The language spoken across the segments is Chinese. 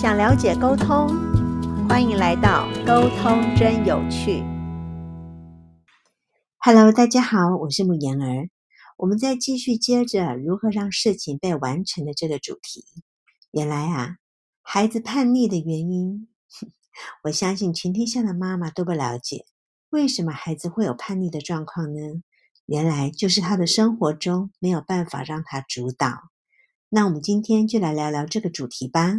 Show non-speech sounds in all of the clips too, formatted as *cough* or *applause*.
想了解沟通，欢迎来到沟通真有趣。Hello，大家好，我是木言儿。我们再继续接着如何让事情被完成的这个主题。原来啊，孩子叛逆的原因，*laughs* 我相信全天下的妈妈都不了解。为什么孩子会有叛逆的状况呢？原来就是他的生活中没有办法让他主导。那我们今天就来聊聊这个主题吧。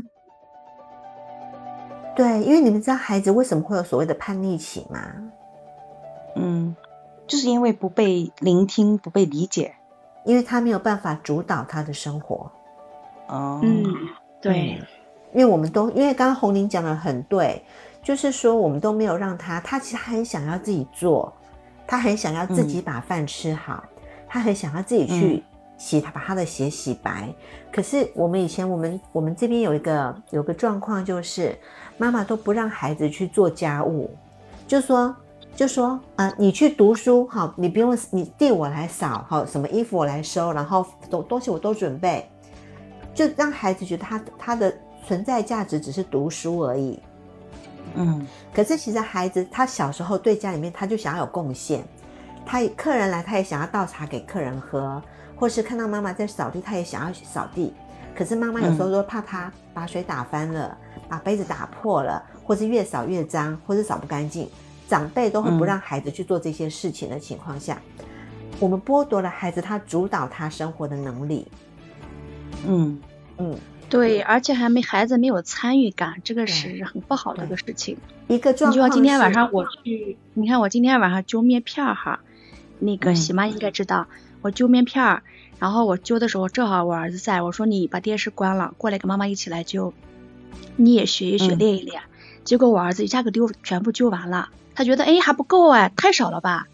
对，因为你们知道孩子为什么会有所谓的叛逆期吗？嗯，就是因为不被聆听、不被理解，因为他没有办法主导他的生活。哦，嗯，对，因为我们都因为刚刚红玲讲的很对，就是说我们都没有让他，他其实很想要自己做。他很想要自己把饭吃好，他很想要自己去洗他把他的鞋洗白。可是我们以前我们我们这边有一个有个状况，就是妈妈都不让孩子去做家务，就说就说啊，你去读书好，你不用你地我来扫好，什么衣服我来收，然后东东西我都准备，就让孩子觉得他他的存在价值只是读书而已。嗯，可是其实孩子他小时候对家里面他就想要有贡献，他客人来他也想要倒茶给客人喝，或是看到妈妈在扫地他也想要扫地。可是妈妈有时候说怕他把水打翻了，把杯子打破了，或是越扫越脏，或是扫不干净，长辈都会不让孩子去做这些事情的情况下，我们剥夺了孩子他主导他生活的能力。嗯嗯。对，而且还没孩子没有参与感，这个是很不好的一个事情。一个状况，你就像今天晚上我去，你看我今天晚上揪面片儿哈，那个喜妈应该知道，我揪面片儿，然后我揪的时候正好我儿子在，我说你把电视关了，过来跟妈妈一起来揪，你也学一学练一练。结果我儿子一下给丢全部揪完了，他觉得哎还不够哎，太少了吧？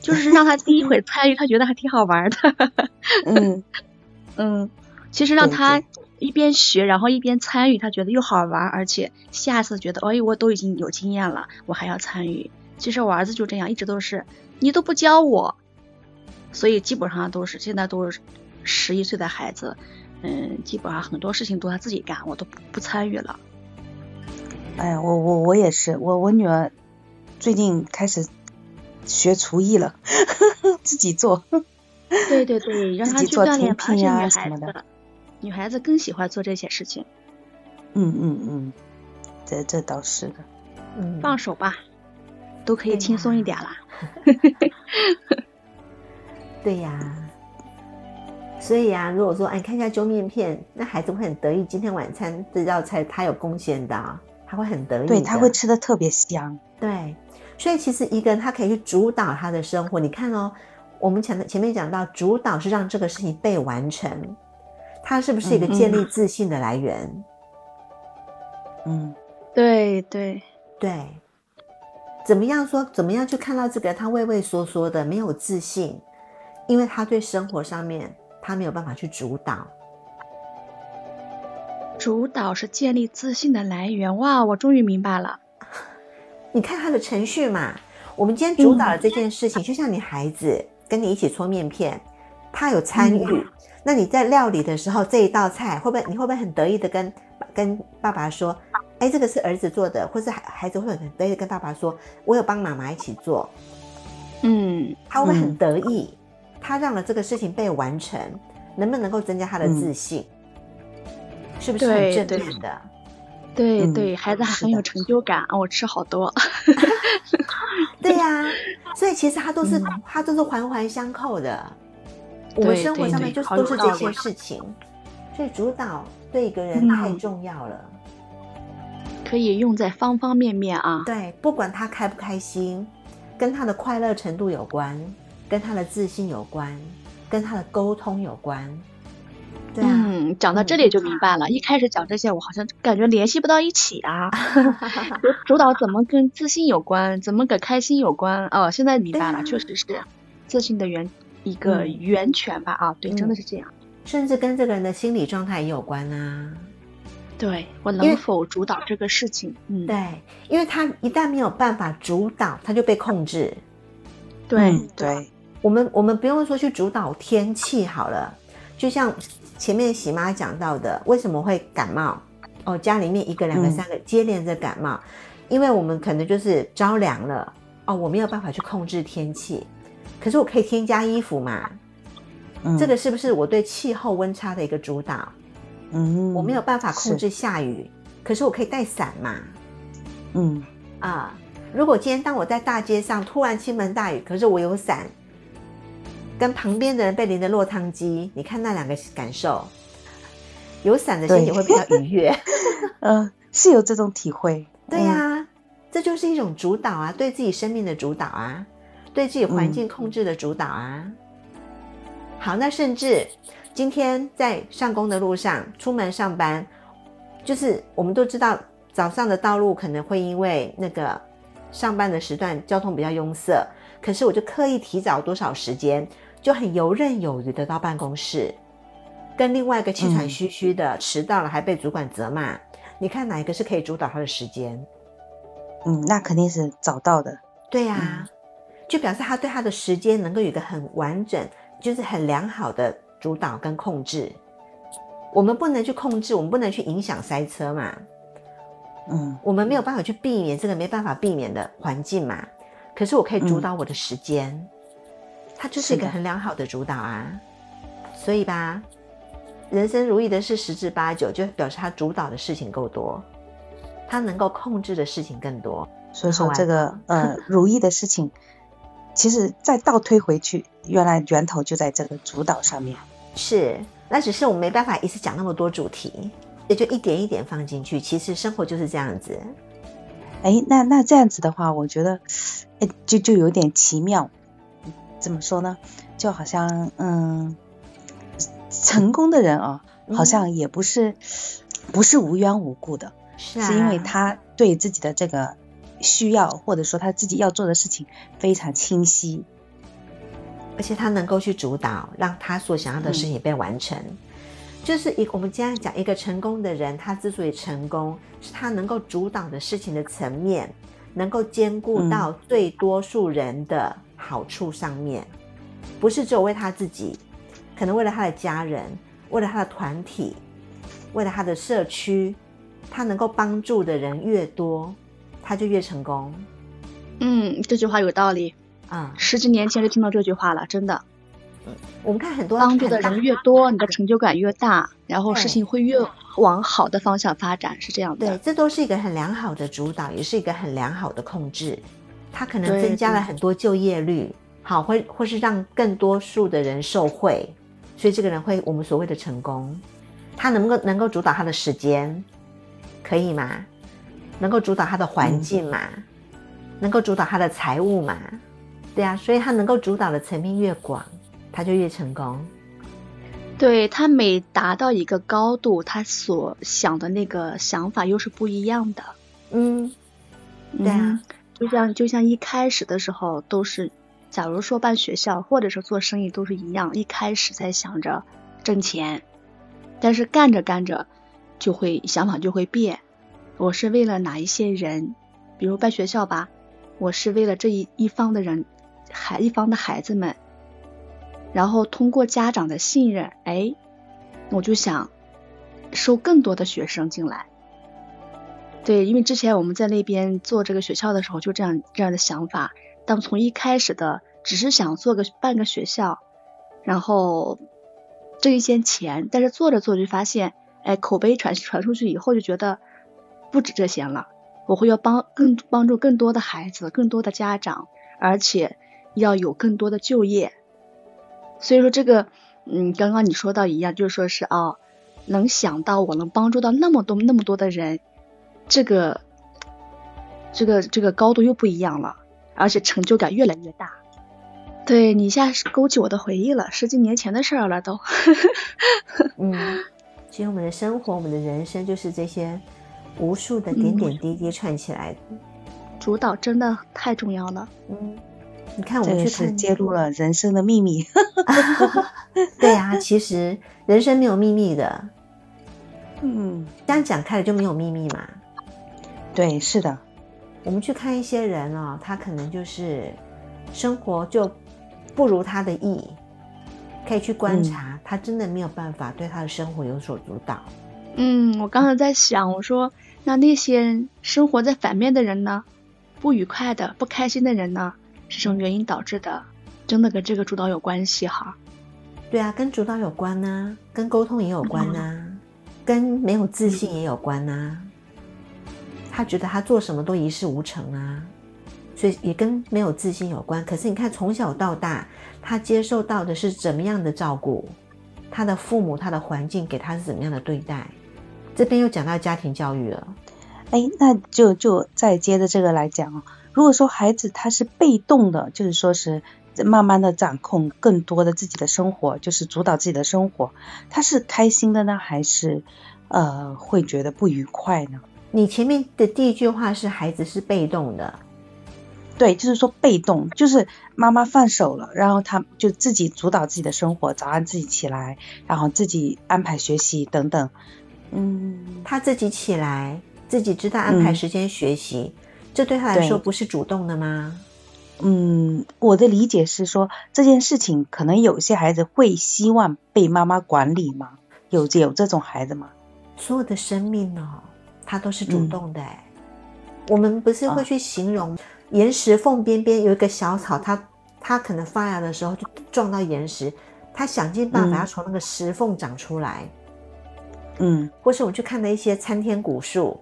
就是让他第一回参与，他觉得还挺好玩的。嗯 *laughs* 嗯，其实让他。一边学，然后一边参与，他觉得又好玩，而且下次觉得，哎，我都已经有经验了，我还要参与。其实我儿子就这样，一直都是你都不教我，所以基本上都是现在都是十一岁的孩子，嗯，基本上很多事情都他自己干，我都不不参与了。哎呀，我我我也是，我我女儿最近开始学厨艺了，*laughs* 自己做。对对对，*laughs* 让他去锻炼，而且女孩子。女孩子更喜欢做这些事情。嗯嗯嗯，这这倒是的。嗯，放手吧，都可以轻松一点啦。*laughs* 对呀。所以啊，如果说哎，看一下揪面片，那孩子会很得意。今天晚餐这道菜他有贡献的，他会很得意。对，他会吃的特别香。对，所以其实一个人他可以去主导他的生活。你看哦，我们前前面讲到，主导是让这个事情被完成。他是不是一个建立自信的来源？嗯，对对对。怎么样说？怎么样去看到这个他畏畏缩缩的、没有自信？因为他对生活上面他没有办法去主导。主导是建立自信的来源。哇，我终于明白了。*laughs* 你看他的程序嘛。我们今天主导了这件事情，就像你孩子跟你一起搓面片，他有参与。那你在料理的时候，这一道菜会不会你会不会很得意的跟跟爸爸说，哎，这个是儿子做的，或是孩孩子会很得意跟爸爸说，我有帮妈妈一起做，嗯，他会不会很得意？他让了这个事情被完成，能不能够增加他的自信？是不是很正面的？对对，孩子还很有成就感啊！我吃好多。*laughs* 对呀，所以其实他都是他都是环环相扣的。我们生活上面就都是这些事情，所以主导对一个人太重要了，可以用在方方面面啊。对，不管他开不开心，跟他的快乐程度有关，跟他的自信有关，跟他的沟通有关。对啊，嗯，讲到这里就明白了。一开始讲这些，我好像感觉联系不到一起啊。主导怎么跟自信有关？怎么跟开心有关？哦，现在明白了，确实是自信的源。一个源泉吧啊，对，真的是这样，甚至跟这个人的心理状态也有关啊。对我能否主导这个事情？嗯，对，因为他一旦没有办法主导，他就被控制。对对，我们我们不用说去主导天气好了，就像前面喜妈讲到的，为什么会感冒？哦，家里面一个、两个、嗯三个接连着感冒，因为我们可能就是着凉了哦，我没有办法去控制天气，可是我可以添加衣服嘛。嗯，这个是不是我对气候温差的一个主导？嗯，我没有办法控，制下雨，可是我可以带伞嘛。嗯啊，如果今天当我在大街上突然倾盆大雨，可是我有伞，跟旁边的人被淋的落汤鸡，你看那两个感受，有伞的心情会比较愉悦。*laughs* 呃，是有这种体会，对呀、这就是一种主导啊，对自己生命的主导啊，对自己环境控制的主导啊。好，那甚至今天在上工的路上，出门上班，就是我们都知道早上的道路可能会因为那个上班的时段交通比较拥塞，可是我就刻意提早多少时间，就很游刃有余的到办公室，跟另外一个气喘吁吁的、迟到了还被主管责骂，你看哪一个是可以主导他的时间？嗯，那肯定是找到的，对呀、就表示他对他的时间能够有一个很完整，就是很良好的主导跟控制。我们不能去控制，我们不能去影响塞车嘛，嗯我们没有办法去避免这个没办法避免的环境嘛。可是我可以主导我的时间，它就是一个很良好的主导啊。所以吧，人生如意的事十之八九，就表示他主导的事情够多，他能够控制的事情更多。所以说这个呃 *laughs* 如意的事情，其实再倒推回去，原来源头就在这个主导上面，是，那只是我们没办法一次讲那么多主题，也就一点一点放进去。其实生活就是这样子。哎，那那这样子的话，我觉得，哎，就就有点奇妙。怎么说呢？就好像，嗯，成功的人啊，嗯好像也不是、不是无缘无故的，是啊，是因为他对自己的这个需要，或者说他自己要做的事情非常清晰。而且他能够去主导，让他所想要的事情被完成。就是一我们今天讲一个成功的人，他之所以成功，是他能够主导的事情的层面，能够兼顾嗯到最多数人的好处上面，不是只有为他自己，可能为了他的家人，为了他的团体，为了他的社区，他能够帮助的人越多，他就越成功。嗯，这句话有道理。啊、十几年前就听到这句话了，真的，我们看很多帮助的人越多，你的成就感越大，然后事情会越往好的方向发展，是这样对，这都是一个很良好的主导，也是一个很良好的控制。它可能增加了很多就业率，好，会或是让更多数的人受惠，所以这个人会我们所谓的成功。他能够能够主导他的时间，可以吗？能够主导他的环境嘛？能够主导他的财务嘛？对啊，所以他能够主导的层面越广，他就越成功。对他每达到一个高度，他所想的那个想法又是不一样的。嗯，对啊嗯，就像就像一开始的时候都是，假如说办学校或者是做生意都是一样，一开始在想着挣钱，但是干着干着就会想法就会变。我是为了哪一些人，比如办学校吧，我是为了这一一方的人，孩一方的孩子们，然后通过家长的信任，哎，我就想收更多的学生进来。对，因为之前我们在那边做这个学校的时候，就这样这样的想法。但从一开始的只是想做个办个学校，然后挣一些钱，但是做着做着就发现，哎，口碑传传出去以后，就觉得不止这些了。我会要帮更帮助更多的孩子，更多的家长，而且要有更多的就业。所以说这个，嗯，刚刚你说到一样，就是说是哦，能想到我能帮助到那么多那么多的人，这个这个这个高度又不一样了，而且成就感越来越大。对你一下是勾起我的回忆了，十几年前的事儿了都。嗯，*laughs* 其实我们的生活，我们的人生就是这些无数的点点滴滴串起来的。主导真的太重要了。嗯，你看我这个是们去看揭露了人生的秘密。*laughs* 对啊，其实人生没有秘密的，嗯，这样讲开了就没有秘密嘛。对，是的，我们去看一些人哦，他可能就是生活就不如他的意，可以去观察，他真的没有办法对他的生活有所主导。嗯，我刚才在想，我说那那些生活在反面的人呢，不愉快的、不开心的人呢，是什么原因导致的？真的跟这个主导有关系哈？对啊，跟主导有关呐，跟沟通也有关呐，跟没有自信也有关呐。他觉得他做什么都一事无成啊，所以也跟没有自信有关。可是你看，从小到大，他接受到的是怎么样的照顾？他的父母、他的环境给他是怎么样的对待？这边又讲到家庭教育了。哎，那就就再接着这个来讲哦。如果说孩子他是被动的，就是说是慢慢的掌控更多的自己的生活，就是主导自己的生活，他是开心的呢，还是呃会觉得不愉快呢？你前面的第一句话是孩子是被动的，对，就是说被动，就是妈妈放手了，然后他就自己主导自己的生活，早上自己起来，然后自己安排学习等等。嗯，他自己起来，自己知道安排时间学习，这对他来说不是主动的吗？嗯，我的理解是说这件事情可能有些孩子会希望被妈妈管理吗？有有这种孩子吗？所有的生命呢？它都是主动的哎，我们不是会去形容岩石缝边边有一个小草，它它可能发芽的时候就撞到岩石，它想尽办法要从那个石缝长出来。嗯，或是我们去看的一些参天古树，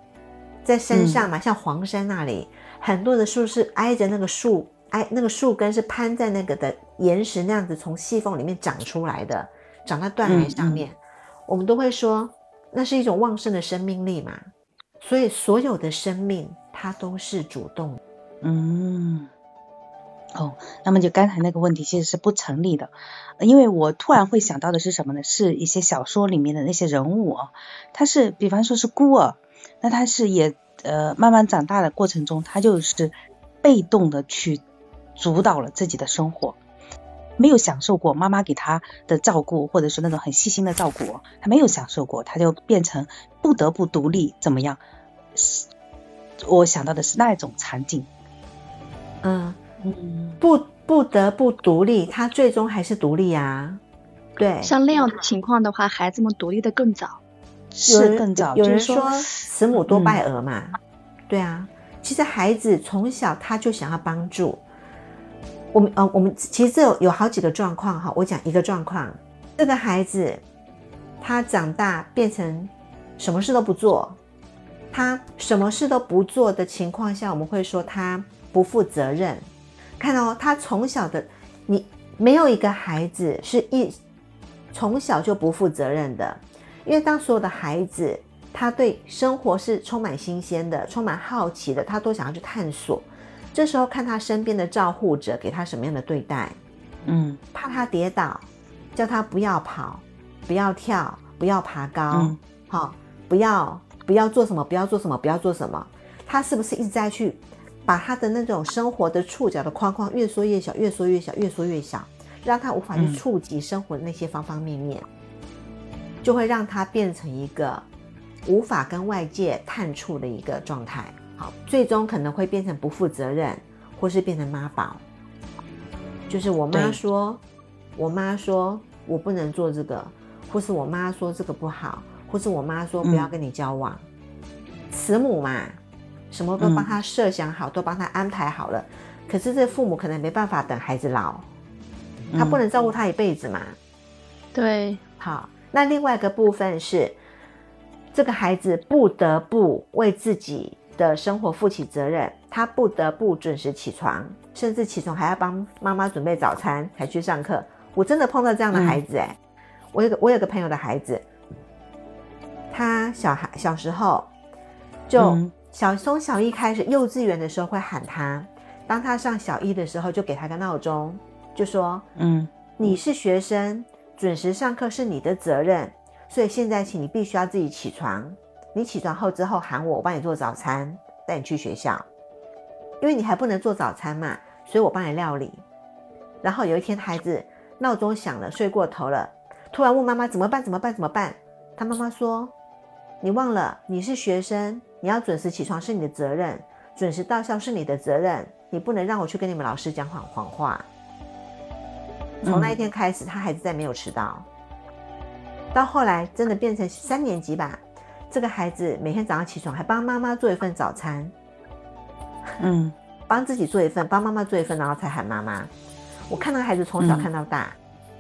在山上嘛，像黄山那里，很多的树是挨着那个树，挨那个树根是攀在那个的岩石那样子从细缝里面长出来的，长在断崖上面，我们都会说那是一种旺盛的生命力嘛。所以，所有的生命它都是主动。嗯，哦，那么就刚才那个问题其实是不成立的，因为我突然会想到的是什么呢？是一些小说里面的那些人物啊，他是比方说是孤儿，那他是也呃慢慢长大的过程中，他就是被动的去主导了自己的生活。没有享受过妈妈给他的照顾，或者是那种很细心的照顾，他没有享受过，他就变成不得不独立，怎么样？我想到的是那一种场景。嗯嗯，不不得不独立，他最终还是独立啊。对，像那样的情况的话，孩子们独立的更早，是更早。有人说慈母多败儿嘛，对啊，其实孩子从小他就想要帮助。我们呃，我们其实这有有好几个状况哈。我讲一个状况，这个孩子他长大变成什么事都不做，他什么事都不做的情况下，我们会说他不负责任。看到他从小的，你没有一个孩子是一从小就不负责任的，因为当所有的孩子他对生活是充满新鲜的、充满好奇的，他都想要去探索。这时候看他身边的照护者给他什么样的对待，嗯，怕他跌倒，叫他不要跑，不要跳，不要爬高，好，不要不要做什么，不要做什么，不要做什么。他是不是一直在去把他的那种生活的触角的框框越缩越小，越缩越小，越缩越小，让他无法去触及生活的那些方方面面，就会让他变成一个无法跟外界探触的一个状态。好最终可能会变成不负责任，或是变成妈宝。就是我妈说，我妈说我不能做这个，或是我妈说这个不好，或是我妈说不要跟你交往。慈母嘛，什么都帮他设想好，都帮他安排好了。可是这父母可能没办法等孩子老，他不能照顾他一辈子嘛。对，好，那另外一个部分是，这个孩子不得不为自己。的生活负起责任，他不得不准时起床，甚至起床还要帮妈妈准备早餐才去上课。我真的碰到这样的孩子哎，我有个我有个朋友的孩子，他小孩小时候就小从小一开始，幼稚园的时候会喊他，当他上小一的时候就给他个闹钟，就说嗯，你是学生，准时上课是你的责任，所以现在起你必须要自己起床。你起床后之后喊我，我帮你做早餐，带你去学校，因为你还不能做早餐嘛，所以我帮你料理。然后有一天孩子闹钟响了，睡过头了，突然问妈妈怎么办？怎么办？怎么办？他妈妈说：“你忘了你是学生，你要准时起床是你的责任，准时到校是你的责任，你不能让我去跟你们老师讲谎谎话。”从那一天开始，他孩子再没有迟到。到后来真的变成三年级吧。这个孩子每天早上起床还帮妈妈做一份早餐，嗯，*laughs* 帮自己做一份，帮妈妈做一份，然后才喊妈妈。我看那个孩子从小看到大，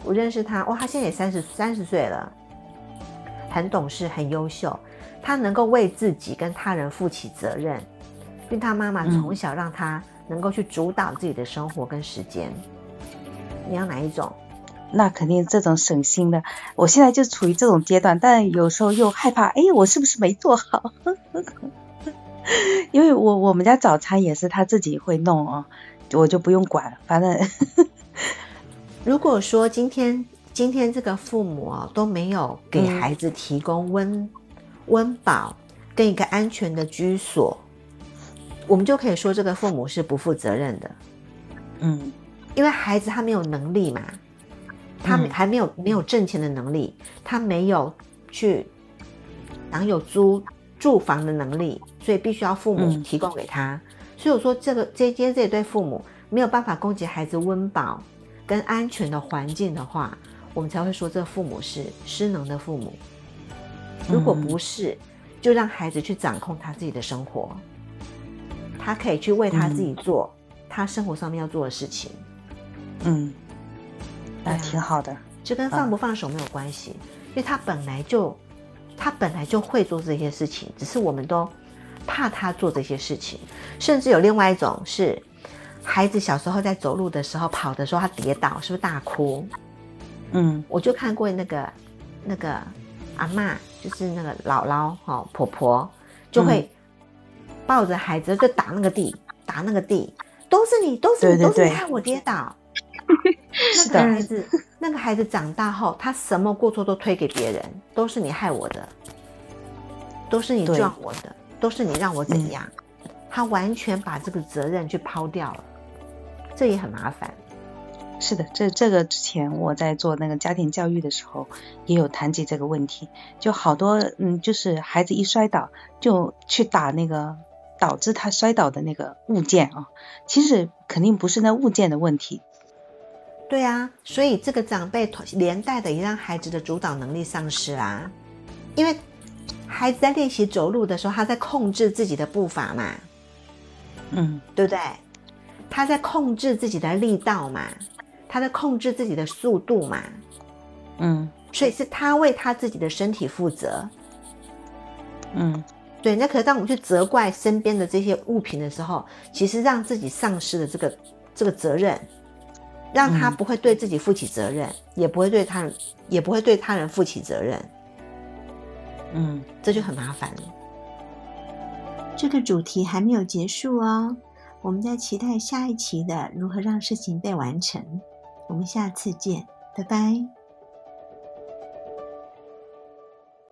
我认识他，哇，他现在也三十三十岁了，很懂事，很优秀，他能够为自己跟他人负起责任，因为他妈妈从小让他能够去主导自己的生活跟时间。你要哪一种？那肯定这种省心的。我现在就处于这种阶段，但有时候又害怕，哎，我是不是没做好？*laughs* 因为我我们家早餐也是他自己会弄哦，我就不用管，反正。*laughs* 如果说今天今天这个父母啊都没有给孩子提供温温饱跟一个安全的居所，我们就可以说这个父母是不负责任的。嗯，因为孩子他没有能力嘛，他还没有没有挣钱的能力，他没有去享有租住房的能力，所以必须要父母提供给他。所以我说这个这今天这对父母没有办法供给孩子温饱。跟安全的环境的话，我们才会说这父母是失能的父母。如果不是，就让孩子去掌控他自己的生活，他可以去为他自己做他生活上面要做的事情。嗯，那挺好的，这跟放不放手没有关系，因为他本来就他本来就会做这些事情，只是我们都怕他做这些事情，甚至有另外一种是。孩子小时候在走路的时候、跑的时候，他跌倒，是不是大哭？嗯，我就看过那个那个阿妈，就是那个姥姥哈婆婆，就会抱着孩子就打那个地，打那个地，都是你，都是你，都是你害我跌倒。*laughs* 是的，孩子，那个孩子长大后，他什么过错都推给别人，都是你害我的，都是你撞我的，都是你让我怎样？他完全把这个责任去抛掉了。这也很麻烦，是的，这这个之前我在做那个家庭教育的时候，也有谈及这个问题，就好多嗯，就是孩子一摔倒就去打那个导致他摔倒的那个物件啊，其实肯定不是那物件的问题。对啊，所以这个长辈连带的也让孩子的主导能力丧失啦，因为孩子在练习走路的时候，他在控制自己的步伐嘛，嗯，对不对？他在控制自己的力道嘛，他在控制自己的速度嘛，嗯，所以是他为他自己的身体负责，嗯，对。那可是当我们去责怪身边的这些物品的时候，其实让自己丧失了这个这个责任，让他不会对自己负起责任，也不会对他人，也不会对他人负起责任，嗯，这就很麻烦了。这个主题还没有结束哦。我们在期待下一期的如何让事情被完成。我们下次见，拜拜。